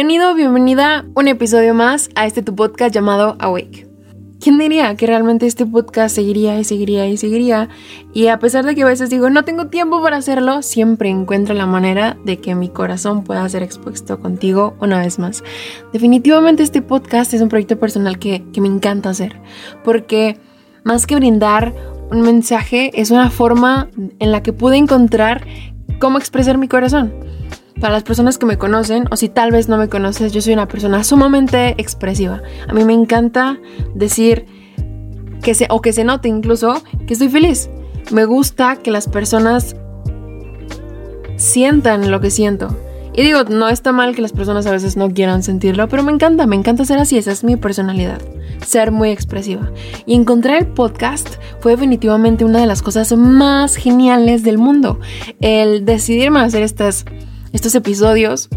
Bienvenido, bienvenida un episodio más a este tu podcast llamado Awake. ¿Quién diría que realmente este podcast seguiría y seguiría y seguiría? Y a pesar de que a veces digo no tengo tiempo para hacerlo, siempre encuentro la manera de que mi corazón pueda ser expuesto contigo una vez más. Definitivamente este podcast es un proyecto personal que, que me encanta hacer, porque más que brindar un mensaje, es una forma en la que pude encontrar cómo expresar mi corazón. Para las personas que me conocen, o si tal vez no me conoces, yo soy una persona sumamente expresiva. A mí me encanta decir que se, o que se note incluso que estoy feliz. Me gusta que las personas sientan lo que siento. Y digo, no está mal que las personas a veces no quieran sentirlo, pero me encanta, me encanta ser así, esa es mi personalidad, ser muy expresiva. Y encontrar el podcast fue definitivamente una de las cosas más geniales del mundo. El decidirme a hacer estas estos episodios,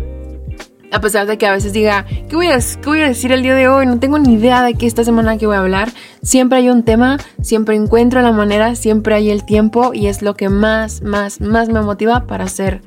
a pesar de que a veces diga, ¿qué voy, a, ¿qué voy a decir el día de hoy? No tengo ni idea de qué esta semana que voy a hablar. Siempre hay un tema, siempre encuentro la manera, siempre hay el tiempo y es lo que más, más, más me motiva para hacer,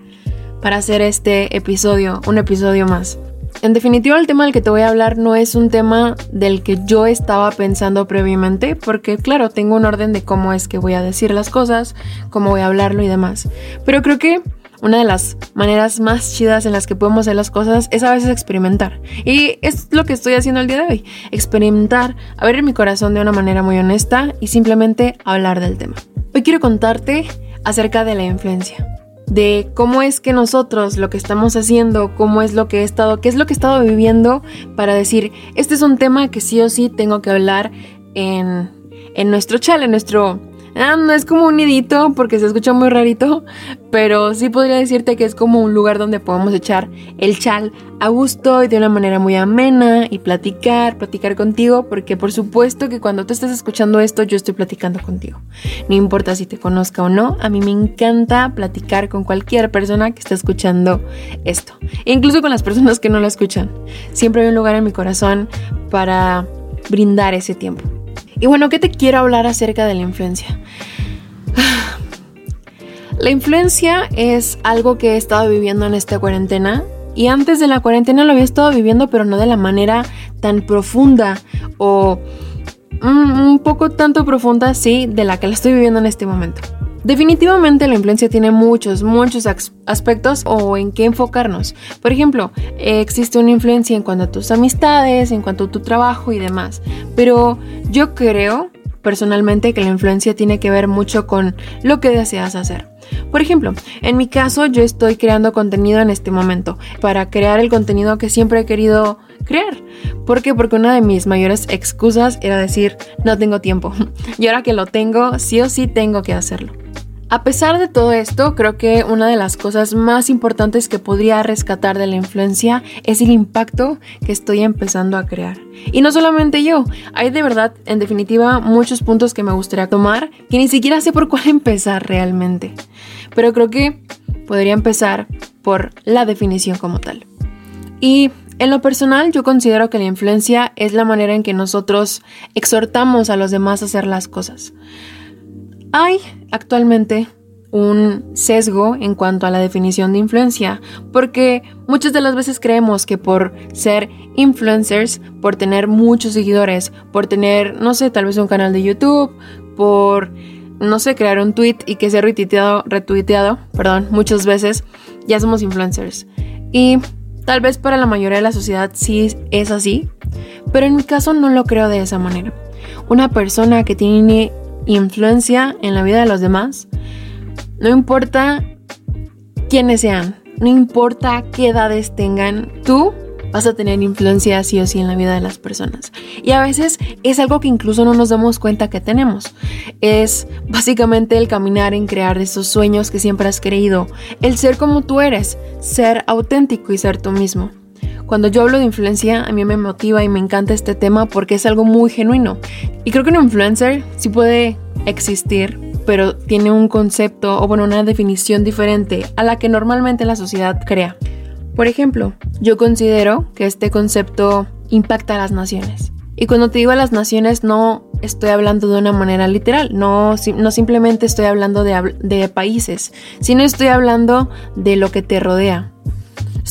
para hacer este episodio, un episodio más. En definitiva, el tema del que te voy a hablar no es un tema del que yo estaba pensando previamente, porque claro, tengo un orden de cómo es que voy a decir las cosas, cómo voy a hablarlo y demás. Pero creo que una de las maneras más chidas en las que podemos hacer las cosas es a veces experimentar. Y es lo que estoy haciendo el día de hoy. Experimentar, abrir mi corazón de una manera muy honesta y simplemente hablar del tema. Hoy quiero contarte acerca de la influencia. De cómo es que nosotros lo que estamos haciendo, cómo es lo que he estado, qué es lo que he estado viviendo para decir, este es un tema que sí o sí tengo que hablar en, en nuestro chat, en nuestro Ah, no es como un nidito porque se escucha muy rarito, pero sí podría decirte que es como un lugar donde podemos echar el chal a gusto y de una manera muy amena y platicar, platicar contigo, porque por supuesto que cuando tú estás escuchando esto yo estoy platicando contigo. No importa si te conozca o no, a mí me encanta platicar con cualquier persona que esté escuchando esto, incluso con las personas que no lo escuchan. Siempre hay un lugar en mi corazón para brindar ese tiempo. Y bueno, ¿qué te quiero hablar acerca de la influencia? La influencia es algo que he estado viviendo en esta cuarentena y antes de la cuarentena lo había estado viviendo pero no de la manera tan profunda o un poco tanto profunda, sí, de la que la estoy viviendo en este momento. Definitivamente la influencia tiene muchos, muchos aspectos o en qué enfocarnos. Por ejemplo, existe una influencia en cuanto a tus amistades, en cuanto a tu trabajo y demás. Pero yo creo personalmente que la influencia tiene que ver mucho con lo que deseas hacer. Por ejemplo, en mi caso yo estoy creando contenido en este momento para crear el contenido que siempre he querido crear. ¿Por qué? Porque una de mis mayores excusas era decir no tengo tiempo. Y ahora que lo tengo, sí o sí tengo que hacerlo. A pesar de todo esto, creo que una de las cosas más importantes que podría rescatar de la influencia es el impacto que estoy empezando a crear. Y no solamente yo, hay de verdad, en definitiva, muchos puntos que me gustaría tomar que ni siquiera sé por cuál empezar realmente. Pero creo que podría empezar por la definición como tal. Y en lo personal, yo considero que la influencia es la manera en que nosotros exhortamos a los demás a hacer las cosas. Hay actualmente un sesgo en cuanto a la definición de influencia, porque muchas de las veces creemos que por ser influencers, por tener muchos seguidores, por tener, no sé, tal vez un canal de YouTube, por, no sé, crear un tweet y que sea retuiteado, retuiteado, perdón, muchas veces, ya somos influencers. Y tal vez para la mayoría de la sociedad sí es así, pero en mi caso no lo creo de esa manera. Una persona que tiene influencia en la vida de los demás, no importa quiénes sean, no importa qué edades tengan, tú vas a tener influencia sí o sí en la vida de las personas. Y a veces es algo que incluso no nos damos cuenta que tenemos. Es básicamente el caminar en crear esos sueños que siempre has creído, el ser como tú eres, ser auténtico y ser tú mismo. Cuando yo hablo de influencia, a mí me motiva y me encanta este tema porque es algo muy genuino. Y creo que un influencer sí puede existir, pero tiene un concepto o bueno, una definición diferente a la que normalmente la sociedad crea. Por ejemplo, yo considero que este concepto impacta a las naciones. Y cuando te digo a las naciones no estoy hablando de una manera literal, no, no simplemente estoy hablando de, de países, sino estoy hablando de lo que te rodea.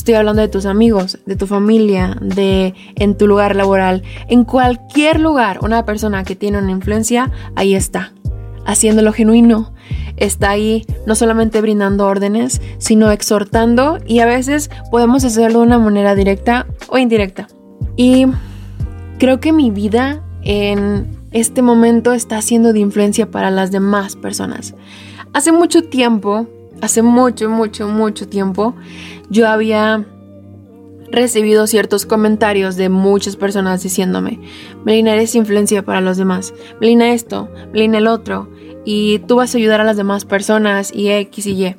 Estoy hablando de tus amigos, de tu familia, de en tu lugar laboral. En cualquier lugar, una persona que tiene una influencia, ahí está, haciéndolo genuino. Está ahí no solamente brindando órdenes, sino exhortando y a veces podemos hacerlo de una manera directa o indirecta. Y creo que mi vida en este momento está siendo de influencia para las demás personas. Hace mucho tiempo, hace mucho, mucho, mucho tiempo, yo había recibido ciertos comentarios de muchas personas diciéndome, Melina, eres influencia para los demás, Melina esto, Melina el otro, y tú vas a ayudar a las demás personas y X y Y.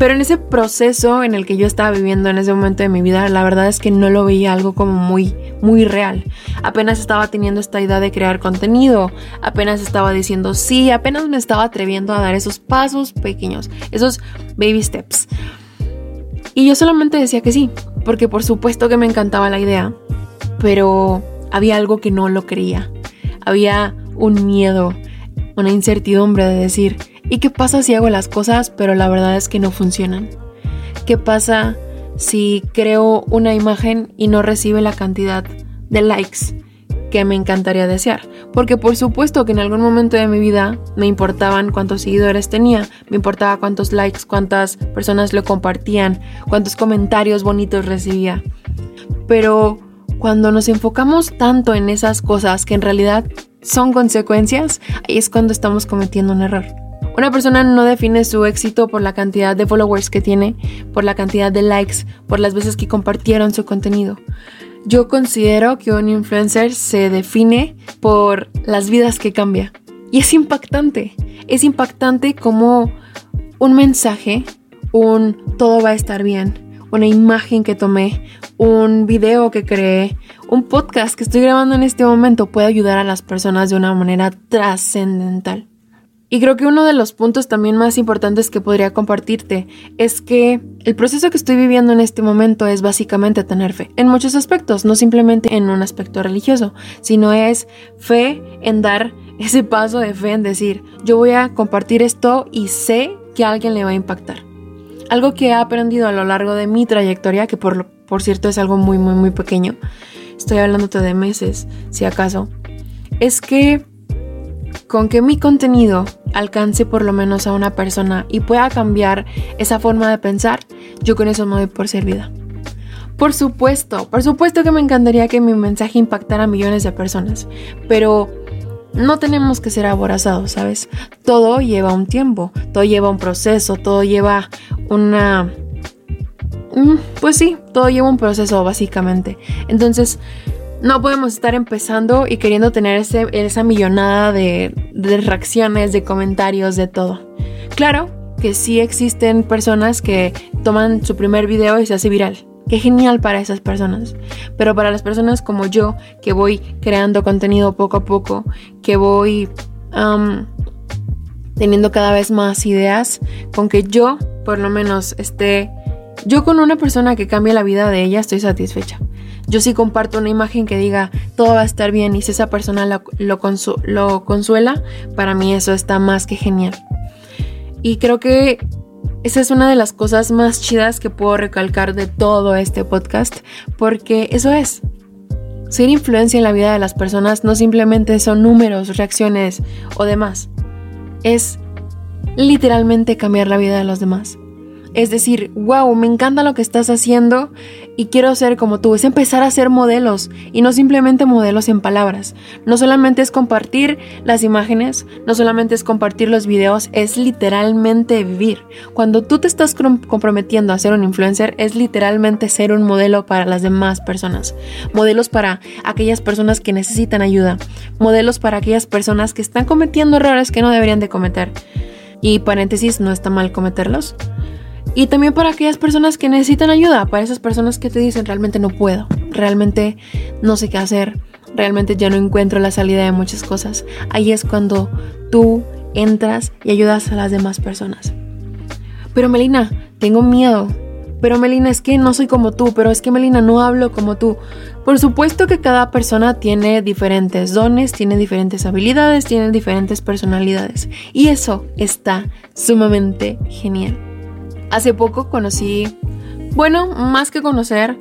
Pero en ese proceso en el que yo estaba viviendo en ese momento de mi vida, la verdad es que no lo veía algo como muy, muy real. Apenas estaba teniendo esta idea de crear contenido, apenas estaba diciendo sí, apenas me estaba atreviendo a dar esos pasos pequeños, esos baby steps. Y yo solamente decía que sí, porque por supuesto que me encantaba la idea, pero había algo que no lo creía. Había un miedo, una incertidumbre de decir, ¿Y qué pasa si hago las cosas pero la verdad es que no funcionan? ¿Qué pasa si creo una imagen y no recibe la cantidad de likes que me encantaría desear? Porque por supuesto que en algún momento de mi vida me importaban cuántos seguidores tenía, me importaba cuántos likes, cuántas personas lo compartían, cuántos comentarios bonitos recibía. Pero cuando nos enfocamos tanto en esas cosas que en realidad son consecuencias, ahí es cuando estamos cometiendo un error. Una persona no define su éxito por la cantidad de followers que tiene, por la cantidad de likes, por las veces que compartieron su contenido. Yo considero que un influencer se define por las vidas que cambia. Y es impactante. Es impactante como un mensaje, un todo va a estar bien, una imagen que tomé, un video que creé, un podcast que estoy grabando en este momento puede ayudar a las personas de una manera trascendental. Y creo que uno de los puntos también más importantes que podría compartirte es que el proceso que estoy viviendo en este momento es básicamente tener fe, en muchos aspectos, no simplemente en un aspecto religioso, sino es fe en dar ese paso de fe en decir, yo voy a compartir esto y sé que a alguien le va a impactar. Algo que he aprendido a lo largo de mi trayectoria, que por, por cierto es algo muy, muy, muy pequeño, estoy hablándote de meses, si acaso, es que con que mi contenido alcance por lo menos a una persona y pueda cambiar esa forma de pensar, yo con eso me doy por servida. Por supuesto, por supuesto que me encantaría que mi mensaje impactara a millones de personas, pero no tenemos que ser aborazados, ¿sabes? Todo lleva un tiempo, todo lleva un proceso, todo lleva una... Mm, pues sí, todo lleva un proceso básicamente. Entonces, no podemos estar empezando y queriendo tener esa millonada de, reacciones, de comentarios, de todo. Claro que sí existen personas que toman su primer video y se hace viral. Qué genial para esas personas. Pero para las personas como yo, que voy creando contenido poco a poco, que voy teniendo cada vez más ideas, con que yo por lo menos esté, yo con una persona que cambie la vida de ella, estoy satisfecha. Yo sí comparto una imagen que diga todo va a estar bien y si esa persona lo, lo, consuela, para mí eso está más que genial. Y creo que esa es una de las cosas más chidas que puedo recalcar de todo este podcast, porque eso es. Ser influencia en la vida de las personas no simplemente son números, reacciones o demás. Es literalmente cambiar la vida de los demás. Es decir, wow, me encanta lo que estás haciendo y quiero ser como tú. Es empezar a ser modelos y no simplemente modelos en palabras. No solamente es compartir las imágenes, no solamente es compartir los videos, es literalmente vivir. Cuando tú te estás comprometiendo a ser un influencer, es literalmente ser un modelo para las demás personas. Modelos para aquellas personas que necesitan ayuda. Modelos para aquellas personas que están cometiendo errores que no deberían de cometer. Y paréntesis, no está mal cometerlos. Y también para aquellas personas que necesitan ayuda, para esas personas que te dicen realmente no puedo, realmente no sé qué hacer, realmente ya no encuentro la salida de muchas cosas. Ahí es cuando tú entras y ayudas a las demás personas. Pero Melina, tengo miedo. Pero Melina, es que no soy como tú, pero es que Melina, no hablo como tú. Por supuesto que cada persona tiene diferentes dones, tiene diferentes habilidades, tiene diferentes personalidades. Y eso está sumamente genial. Hace poco conocí bueno, más que conocer,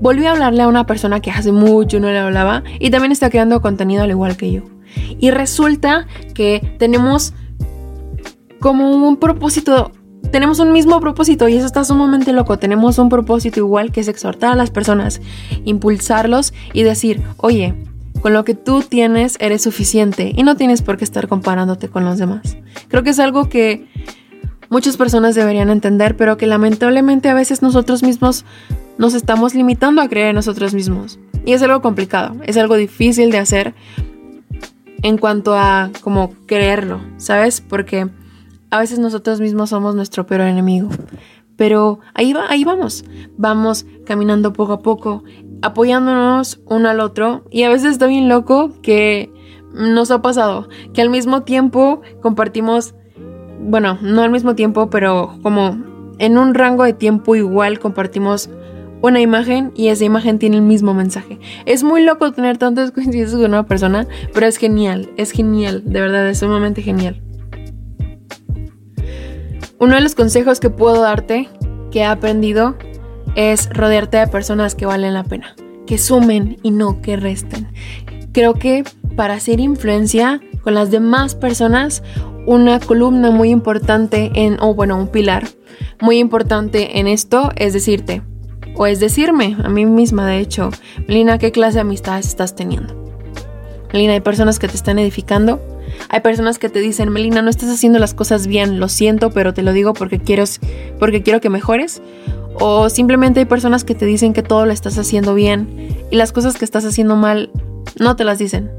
volví a hablarle a una persona que hace mucho no le hablaba y también está creando contenido al igual que yo. Y resulta que tenemos como un propósito, tenemos un mismo propósito y eso está sumamente loco. Tenemos un propósito igual que es exhortar a las personas, impulsarlos y decir, oye, con lo que tú tienes eres suficiente y no tienes por qué estar comparándote con los demás. Creo que es algo que muchas personas deberían entender, pero que lamentablemente a veces nosotros mismos nos estamos limitando a creer en nosotros mismos. Y es algo complicado, es algo difícil de hacer en cuanto a como creerlo, ¿sabes? Porque a veces nosotros mismos somos nuestro peor enemigo. Pero ahí va, ahí vamos. Vamos caminando poco a poco, apoyándonos uno al otro. Y a veces está bien loco que nos ha pasado que al mismo tiempo compartimos, bueno, no al mismo tiempo, pero como en un rango de tiempo igual compartimos una imagen y esa imagen tiene el mismo mensaje. Es muy loco tener tantas coincidencias con una persona, pero es genial, es genial, de verdad, es sumamente genial. Uno de los consejos que puedo darte, que he aprendido, es rodearte de personas que valen la pena, que sumen y no que resten. Creo que para hacer influencia con las demás personas, una columna muy importante en, o bueno, un pilar muy importante en esto es decirte, o es decirme a mí misma, de hecho, Melina, ¿qué clase de amistades estás teniendo? Melina, hay personas que te están edificando, hay personas que te dicen, Melina, no estás haciendo las cosas bien, lo siento, pero te lo digo porque quiero, porque quiero que mejores. O simplemente hay personas que te dicen que todo lo estás haciendo bien y las cosas que estás haciendo mal no te las dicen.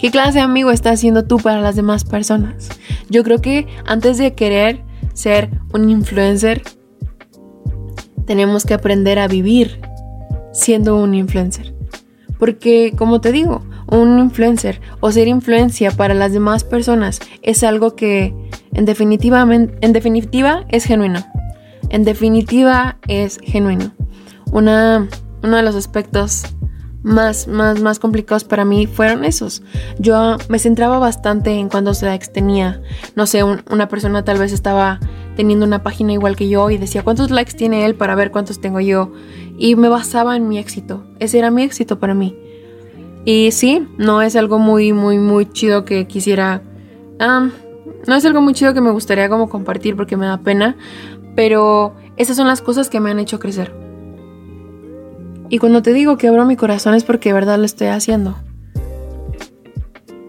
¿Qué clase de amigo estás haciendo tú para las demás personas? Yo creo que antes de querer ser un influencer, tenemos que aprender a vivir siendo un influencer. Porque, como te digo, un influencer o ser influencia para las demás personas es algo que en definitiva, en definitiva es genuino. En definitiva es genuino. Una, uno de los aspectos más, más, más complicados para mí fueron esos. Yo me centraba bastante en cuántos likes tenía. No sé, una persona tal vez estaba teniendo una página igual que yo y decía cuántos likes tiene él para ver cuántos tengo yo. Y me basaba en mi éxito. Ese era mi éxito para mí. Y sí, no es algo muy, muy, muy chido que quisiera... no es algo muy chido que me gustaría como compartir porque me da pena. Pero esas son las cosas que me han hecho crecer. Y cuando te digo que abro mi corazón es porque de verdad lo estoy haciendo.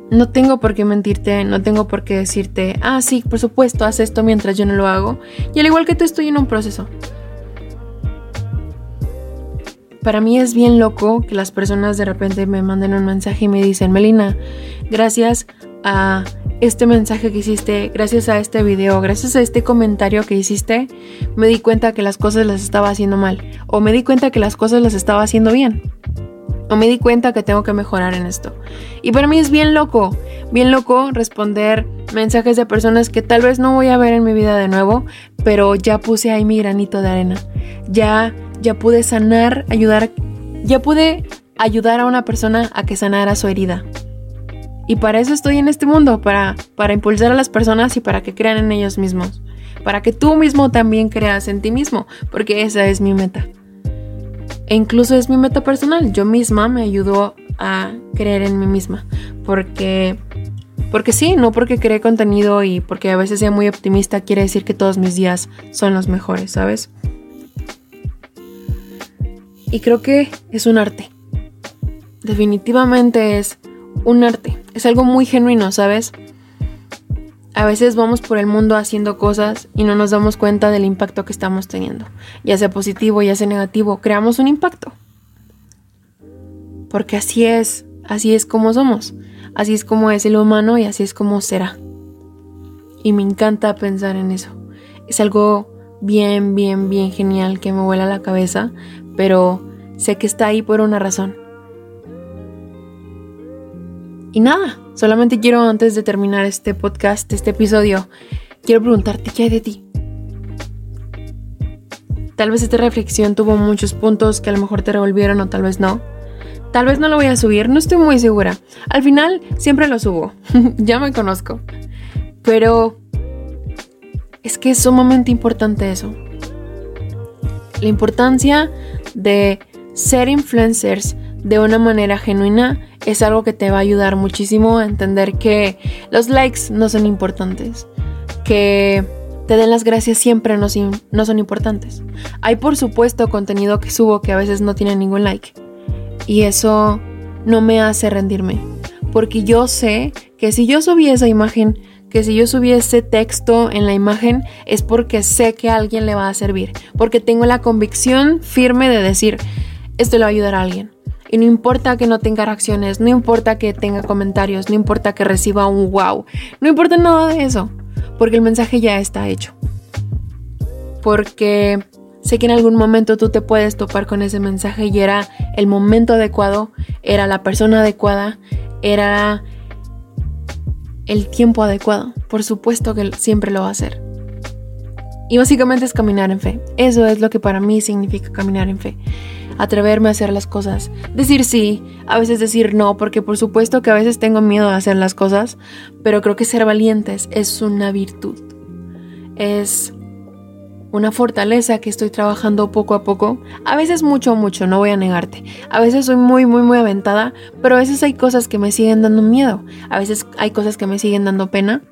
No tengo por qué mentirte, no tengo por qué decirte, ah, sí, por supuesto, haz esto mientras yo no lo hago. Y al igual que tú estoy en un proceso. Para mí es bien loco que las personas de repente me manden un mensaje y me dicen, Melina, gracias a este mensaje que hiciste, gracias a este video, gracias a este comentario que hiciste, me di cuenta que las cosas las estaba haciendo mal. O me di cuenta que las cosas las estaba haciendo bien. O me di cuenta que tengo que mejorar en esto. Y para mí es bien loco, bien loco responder mensajes de personas que tal vez no voy a ver en mi vida de nuevo, pero ya puse ahí mi granito de arena. Ya, ya pude sanar, ayudar, ya pude ayudar a una persona a que sanara su herida. Y para eso estoy en este mundo, para, para impulsar a las personas y para que crean en ellos mismos. Para que tú mismo también creas en ti mismo, porque esa es mi meta. E incluso es mi meta personal. Yo misma me ayudo a creer en mí misma. Porque, porque sí, no porque cree contenido y porque a veces sea muy optimista quiere decir que todos mis días son los mejores, ¿sabes? Y creo que es un arte. Definitivamente es un arte. Es algo muy genuino, ¿sabes? A veces vamos por el mundo haciendo cosas y no nos damos cuenta del impacto que estamos teniendo. Ya sea positivo, ya sea negativo, creamos un impacto. Porque así es, así es como somos. Así es como es el humano y así es como será. Y me encanta pensar en eso. Es algo bien, bien, bien genial que me vuela la cabeza, pero sé que está ahí por una razón. Y nada, solamente quiero antes de terminar este podcast, este episodio, quiero preguntarte qué hay de ti. Tal vez esta reflexión tuvo muchos puntos que a lo mejor te revolvieron o tal vez no. Tal vez no lo voy a subir, no estoy muy segura. Al final siempre lo subo, ya me conozco. Pero es que es sumamente importante eso. La importancia de ser influencers de una manera genuina es algo que te va a ayudar muchísimo a entender que los likes no son importantes, que te den las gracias siempre no, son importantes. Hay por supuesto contenido que subo que a veces no tiene ningún like y eso no me hace rendirme, porque yo sé que si yo subí esa imagen, que si yo subí ese texto en la imagen es porque sé que alguien le va a servir, porque tengo la convicción firme de decir, esto le va a ayudar a alguien. Y no importa que no tenga reacciones, no importa que tenga comentarios, no importa que reciba un wow, no importa nada de eso, porque el mensaje ya está hecho. Porque sé que en algún momento tú te puedes topar con ese mensaje y era el momento adecuado, era la persona adecuada, era el tiempo adecuado. Por supuesto que siempre lo va a hacer. Y básicamente es caminar en fe. Eso es lo que para mí significa caminar en fe atreverme a hacer las cosas, decir sí, a veces decir no, porque por supuesto que a veces tengo miedo de hacer las cosas, pero creo que ser valientes es una virtud, es una fortaleza que estoy trabajando poco a poco, a veces mucho, mucho, no voy a negarte, a veces soy muy, muy, muy aventada, pero a veces hay cosas que me siguen dando miedo, a veces hay cosas que me siguen dando pena.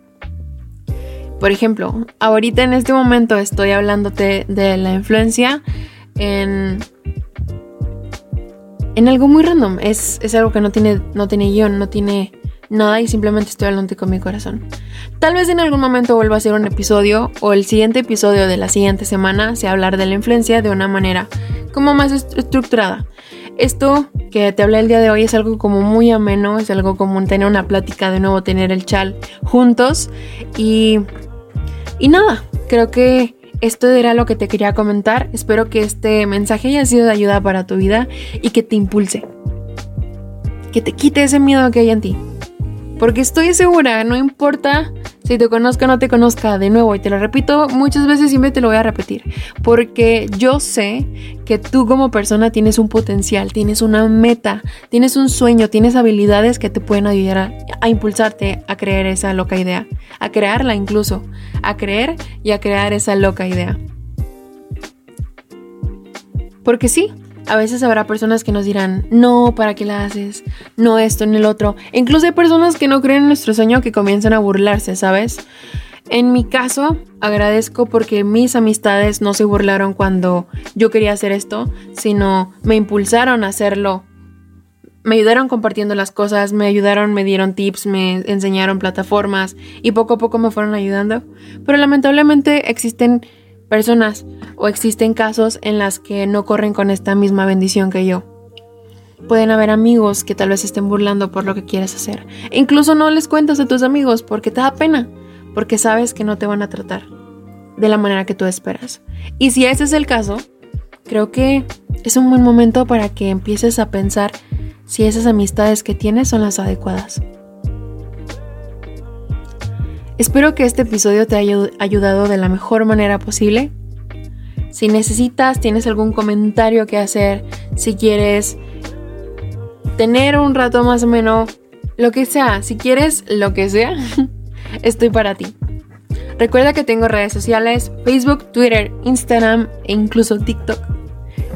Por ejemplo, ahorita en este momento estoy hablándote de la influencia en en algo muy random. Es, algo que no tiene, no tiene guion, no tiene nada y simplemente estoy hablando con mi corazón. Tal vez en algún momento vuelva a hacer un episodio o el siguiente episodio de la siguiente semana sea hablar de la influencia de una manera como más estructurada. Esto que te hablé el día de hoy es algo como muy ameno, es algo como tener una plática, de nuevo tener el chal juntos y, y nada, creo que esto era lo que te quería comentar. Espero que este mensaje haya sido de ayuda para tu vida y que te impulse. Que te quite ese miedo que hay en ti. Porque estoy segura, no importa si te conozca o no te conozca, de nuevo, y te lo repito muchas veces, siempre te lo voy a repetir. Porque yo sé que tú como persona tienes un potencial, tienes una meta, tienes un sueño, tienes habilidades que te pueden ayudar a, a impulsarte a creer esa loca idea, a crearla incluso, a creer y a crear esa loca idea. Porque sí, a veces habrá personas que nos dirán, no, ¿para qué la haces? No esto ni el otro. incluso hay personas que no creen en nuestro sueño que comienzan a burlarse, ¿sabes? En mi caso, agradezco porque mis amistades no se burlaron cuando yo quería hacer esto, sino me impulsaron a hacerlo. Me ayudaron compartiendo las cosas, me ayudaron, me dieron tips, me enseñaron plataformas y poco a poco me fueron ayudando. Pero lamentablemente existen personas o existen casos en las que no corren con esta misma bendición que yo. Pueden haber amigos que tal vez estén burlando por lo que quieres hacer. Incluso no les cuentas a tus amigos porque te da pena, porque sabes que no te van a tratar de la manera que tú esperas. Y si ese es el caso, creo que es un buen momento para que empieces a pensar si esas amistades que tienes son las adecuadas. Espero que este episodio te haya ayudado de la mejor manera posible. Si necesitas, tienes algún comentario que hacer, si quieres tener un rato más o menos, lo que sea, si quieres lo que sea, estoy para ti. Recuerda que tengo redes sociales, Facebook, Twitter, Instagram e incluso TikTok,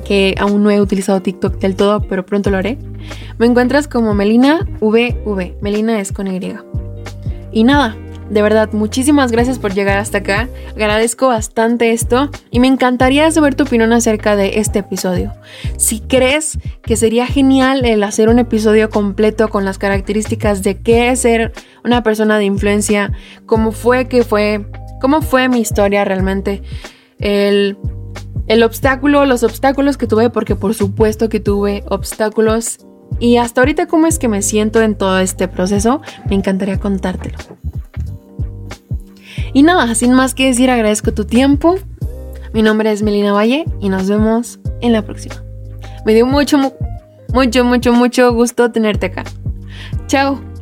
que aún no he utilizado TikTok del todo, pero pronto lo haré. Me encuentras como Melina VV, Melina es con Y. Y nada, de verdad, muchísimas gracias por llegar hasta acá. Agradezco bastante esto y me encantaría saber tu opinión acerca de este episodio. Si crees que sería genial el hacer un episodio completo con las características de qué es ser una persona de influencia, cómo fue que fue, cómo fue mi historia realmente, el el obstáculo, los obstáculos que tuve, porque por supuesto que tuve obstáculos. Y hasta ahorita cómo es que me siento en todo este proceso, me encantaría contártelo. Y nada, sin más que decir, agradezco tu tiempo. Mi nombre es Melina Valle y nos vemos en la próxima. Me dio mucho, mucho, mucho, mucho gusto tenerte acá. Chao.